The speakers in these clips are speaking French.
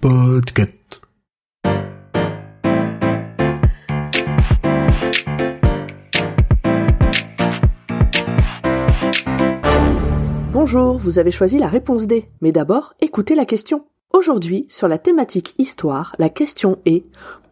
Podcast. Bonjour, vous avez choisi la réponse D. Mais d'abord, écoutez la question. Aujourd'hui, sur la thématique histoire, la question est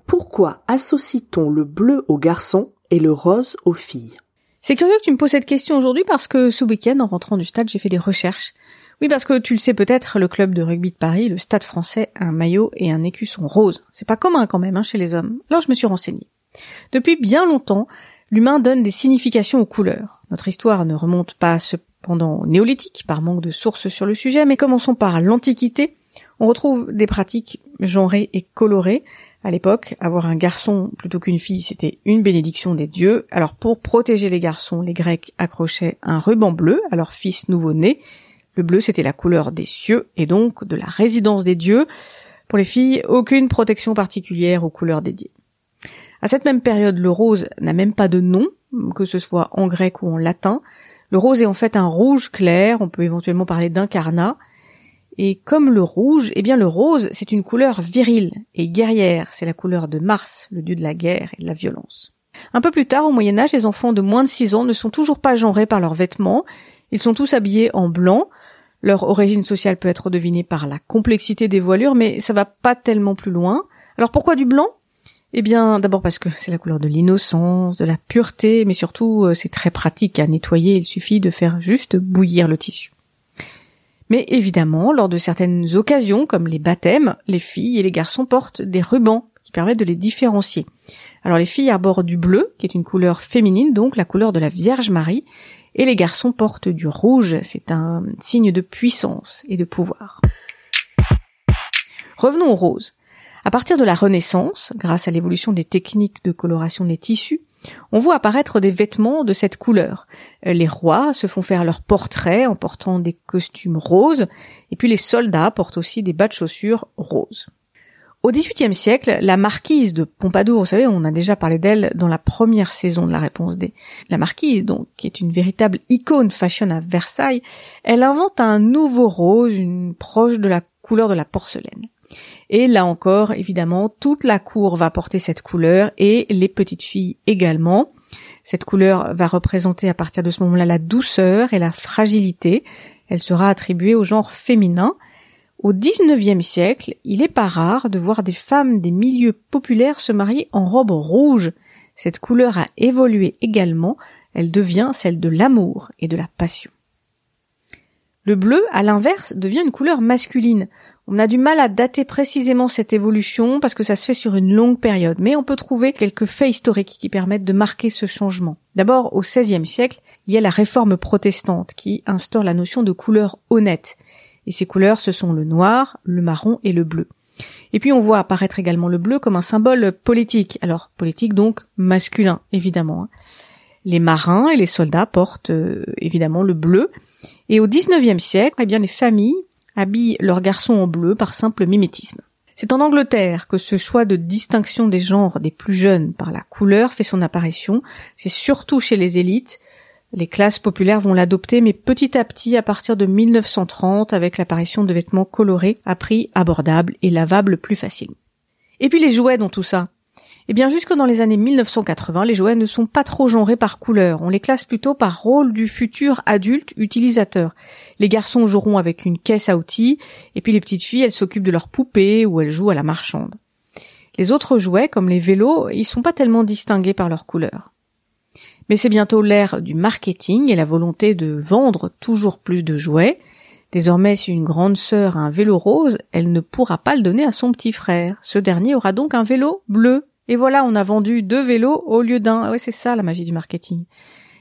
pourquoi associe-t-on le bleu aux garçons et le rose aux filles? C'est curieux que tu me poses cette question aujourd'hui parce que ce week-end, en rentrant du stade, j'ai fait des recherches. Oui, parce que tu le sais peut-être, le club de rugby de Paris, le stade français, un maillot et un écusson rose. C'est pas commun quand même hein, chez les hommes. Alors je me suis renseignée. Depuis bien longtemps, l'humain donne des significations aux couleurs. Notre histoire ne remonte pas cependant au néolithique, par manque de sources sur le sujet, mais commençons par l'Antiquité. On retrouve des pratiques genrées et colorées. À l'époque, avoir un garçon plutôt qu'une fille, c'était une bénédiction des dieux. Alors pour protéger les garçons, les Grecs accrochaient un ruban bleu à leur fils nouveau-né. Le bleu, c'était la couleur des cieux et donc de la résidence des dieux. Pour les filles, aucune protection particulière aux couleurs dédiées. À cette même période, le rose n'a même pas de nom, que ce soit en grec ou en latin. Le rose est en fait un rouge clair, on peut éventuellement parler d'incarnat. Et comme le rouge, eh bien le rose, c'est une couleur virile et guerrière, c'est la couleur de Mars, le dieu de la guerre et de la violence. Un peu plus tard, au Moyen Âge, les enfants de moins de 6 ans ne sont toujours pas genrés par leurs vêtements, ils sont tous habillés en blanc, leur origine sociale peut être devinée par la complexité des voilures, mais ça va pas tellement plus loin. Alors pourquoi du blanc? Eh bien, d'abord parce que c'est la couleur de l'innocence, de la pureté, mais surtout euh, c'est très pratique à nettoyer, il suffit de faire juste bouillir le tissu. Mais évidemment, lors de certaines occasions, comme les baptêmes, les filles et les garçons portent des rubans qui permettent de les différencier. Alors les filles arborent du bleu, qui est une couleur féminine, donc la couleur de la Vierge Marie, et les garçons portent du rouge, c'est un signe de puissance et de pouvoir. Revenons au rose. À partir de la Renaissance, grâce à l'évolution des techniques de coloration des tissus, on voit apparaître des vêtements de cette couleur. Les rois se font faire leurs portraits en portant des costumes roses, et puis les soldats portent aussi des bas de chaussures roses. Au XVIIIe siècle, la marquise de Pompadour, vous savez, on a déjà parlé d'elle dans la première saison de la réponse D. La marquise, donc, qui est une véritable icône fashion à Versailles, elle invente un nouveau rose, une proche de la couleur de la porcelaine. Et là encore, évidemment, toute la cour va porter cette couleur et les petites filles également. Cette couleur va représenter à partir de ce moment-là la douceur et la fragilité. Elle sera attribuée au genre féminin. Au XIXe siècle, il est pas rare de voir des femmes des milieux populaires se marier en robe rouge. Cette couleur a évolué également, elle devient celle de l'amour et de la passion. Le bleu, à l'inverse, devient une couleur masculine. On a du mal à dater précisément cette évolution parce que ça se fait sur une longue période, mais on peut trouver quelques faits historiques qui permettent de marquer ce changement. D'abord, au XVIe siècle, il y a la réforme protestante qui instaure la notion de couleur honnête. Et ces couleurs, ce sont le noir, le marron et le bleu. Et puis on voit apparaître également le bleu comme un symbole politique. Alors politique donc masculin, évidemment. Hein. Les marins et les soldats portent euh, évidemment le bleu. Et au XIXe siècle, eh bien les familles habillent leurs garçons en bleu par simple mimétisme. C'est en Angleterre que ce choix de distinction des genres des plus jeunes par la couleur fait son apparition. C'est surtout chez les élites. Les classes populaires vont l'adopter, mais petit à petit, à partir de 1930, avec l'apparition de vêtements colorés à prix abordable et lavables plus facilement. Et puis les jouets dans tout ça. Eh bien, jusque dans les années 1980, les jouets ne sont pas trop genrés par couleur. On les classe plutôt par rôle du futur adulte utilisateur. Les garçons joueront avec une caisse à outils, et puis les petites filles, elles s'occupent de leurs poupées ou elles jouent à la marchande. Les autres jouets, comme les vélos, ils sont pas tellement distingués par leur couleur. Mais c'est bientôt l'ère du marketing et la volonté de vendre toujours plus de jouets. Désormais, si une grande sœur a un vélo rose, elle ne pourra pas le donner à son petit frère. Ce dernier aura donc un vélo bleu. Et voilà, on a vendu deux vélos au lieu d'un. Ah ouais, c'est ça la magie du marketing.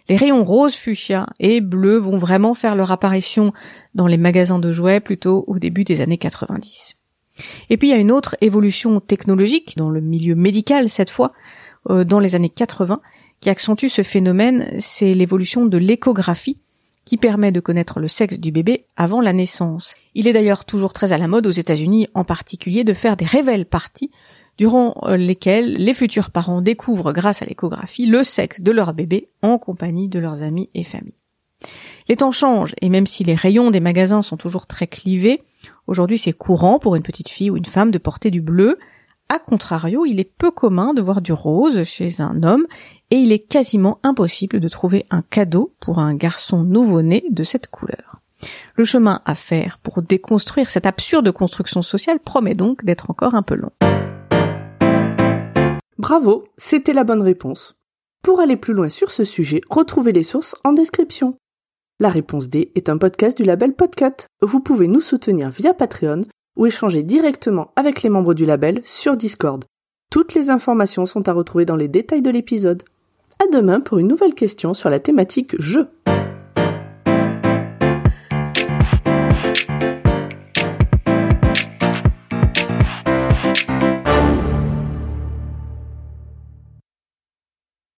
Les rayons rose fuchsia et bleu vont vraiment faire leur apparition dans les magasins de jouets plutôt au début des années 90. Et puis il y a une autre évolution technologique dans le milieu médical cette fois, euh, dans les années 80, qui accentue ce phénomène, c'est l'évolution de l'échographie qui permet de connaître le sexe du bébé avant la naissance. Il est d'ailleurs toujours très à la mode aux États-Unis en particulier de faire des révèles parties durant euh, lesquels les futurs parents découvrent grâce à l'échographie le sexe de leur bébé en compagnie de leurs amis et familles. Les temps changent et même si les rayons des magasins sont toujours très clivés, Aujourd'hui, c'est courant pour une petite fille ou une femme de porter du bleu. A contrario, il est peu commun de voir du rose chez un homme et il est quasiment impossible de trouver un cadeau pour un garçon nouveau-né de cette couleur. Le chemin à faire pour déconstruire cette absurde construction sociale promet donc d'être encore un peu long. Bravo, c'était la bonne réponse. Pour aller plus loin sur ce sujet, retrouvez les sources en description. La réponse D est un podcast du label Podcut. Vous pouvez nous soutenir via Patreon ou échanger directement avec les membres du label sur Discord. Toutes les informations sont à retrouver dans les détails de l'épisode. À demain pour une nouvelle question sur la thématique jeu.